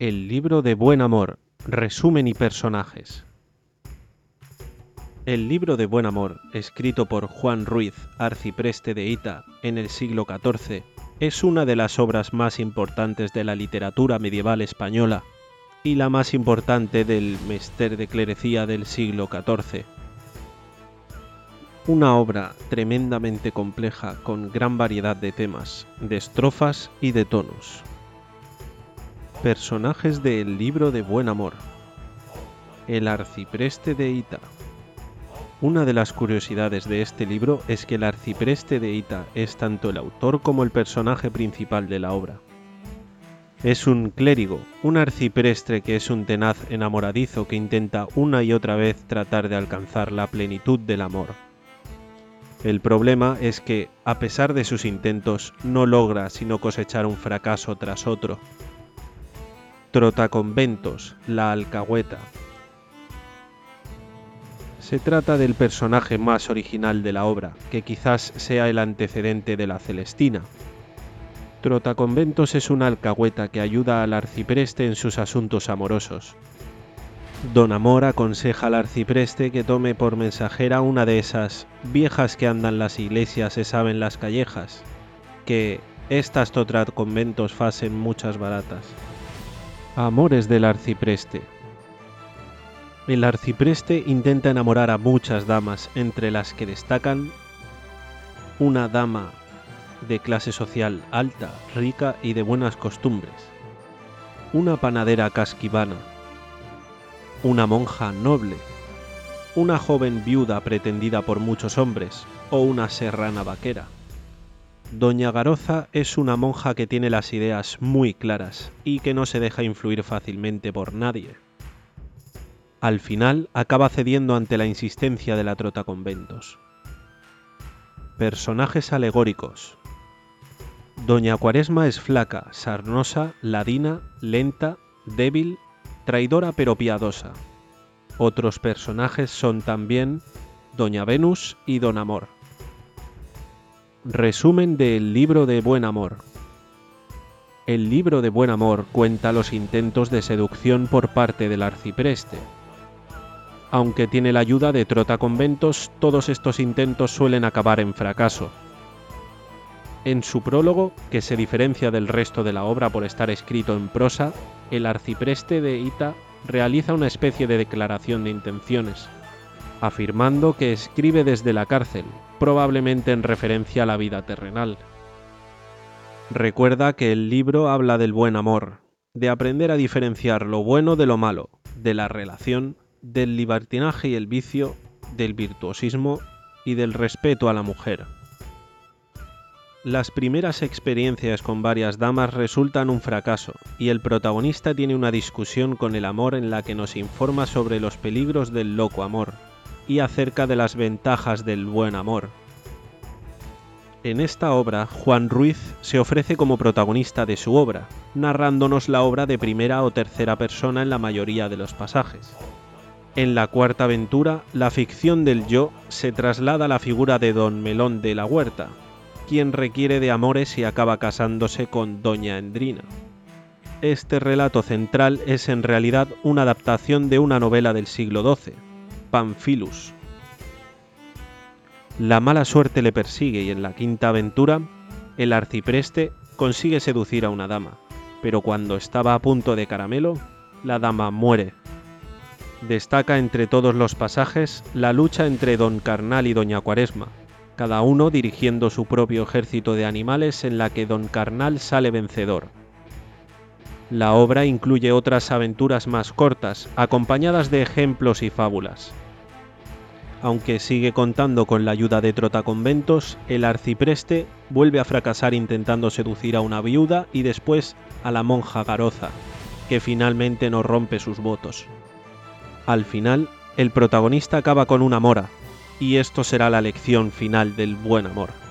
El libro de buen amor, resumen y personajes. El libro de buen amor, escrito por Juan Ruiz, arcipreste de Ita, en el siglo XIV, es una de las obras más importantes de la literatura medieval española y la más importante del Mester de Clerecía del siglo XIV. Una obra tremendamente compleja con gran variedad de temas, de estrofas y de tonos. Personajes del libro de Buen Amor. El arcipreste de Ita. Una de las curiosidades de este libro es que el arcipreste de Ita es tanto el autor como el personaje principal de la obra. Es un clérigo, un arcipreste que es un tenaz enamoradizo que intenta una y otra vez tratar de alcanzar la plenitud del amor. El problema es que, a pesar de sus intentos, no logra sino cosechar un fracaso tras otro, Trotaconventos, la alcahueta. Se trata del personaje más original de la obra, que quizás sea el antecedente de la Celestina. Trotaconventos es una alcahueta que ayuda al arcipreste en sus asuntos amorosos. Don Amor aconseja al arcipreste que tome por mensajera una de esas viejas que andan las iglesias se saben las callejas, que estas Trotaconventos facen muchas baratas. Amores del arcipreste. El arcipreste intenta enamorar a muchas damas, entre las que destacan una dama de clase social alta, rica y de buenas costumbres, una panadera casquivana, una monja noble, una joven viuda pretendida por muchos hombres o una serrana vaquera. Doña Garoza es una monja que tiene las ideas muy claras y que no se deja influir fácilmente por nadie. Al final acaba cediendo ante la insistencia de la trota conventos. Personajes alegóricos. Doña Cuaresma es flaca, sarnosa, ladina, lenta, débil, traidora pero piadosa. Otros personajes son también Doña Venus y Don Amor. Resumen del libro de Buen Amor. El libro de Buen Amor cuenta los intentos de seducción por parte del arcipreste. Aunque tiene la ayuda de Trotaconventos, todos estos intentos suelen acabar en fracaso. En su prólogo, que se diferencia del resto de la obra por estar escrito en prosa, el arcipreste de Ita realiza una especie de declaración de intenciones, afirmando que escribe desde la cárcel, probablemente en referencia a la vida terrenal. Recuerda que el libro habla del buen amor, de aprender a diferenciar lo bueno de lo malo, de la relación, del libertinaje y el vicio, del virtuosismo y del respeto a la mujer. Las primeras experiencias con varias damas resultan un fracaso y el protagonista tiene una discusión con el amor en la que nos informa sobre los peligros del loco amor, y acerca de las ventajas del buen amor. En esta obra, Juan Ruiz se ofrece como protagonista de su obra, narrándonos la obra de primera o tercera persona en la mayoría de los pasajes. En la cuarta aventura, la ficción del yo se traslada a la figura de don Melón de la Huerta, quien requiere de amores y acaba casándose con doña Endrina. Este relato central es en realidad una adaptación de una novela del siglo XII, Pamphilus. La mala suerte le persigue y en la quinta aventura, el arcipreste consigue seducir a una dama, pero cuando estaba a punto de caramelo, la dama muere. Destaca entre todos los pasajes la lucha entre don Carnal y doña Cuaresma, cada uno dirigiendo su propio ejército de animales en la que don Carnal sale vencedor. La obra incluye otras aventuras más cortas, acompañadas de ejemplos y fábulas. Aunque sigue contando con la ayuda de Trotaconventos, el arcipreste vuelve a fracasar intentando seducir a una viuda y después a la monja Garoza, que finalmente no rompe sus votos. Al final, el protagonista acaba con una mora, y esto será la lección final del buen amor.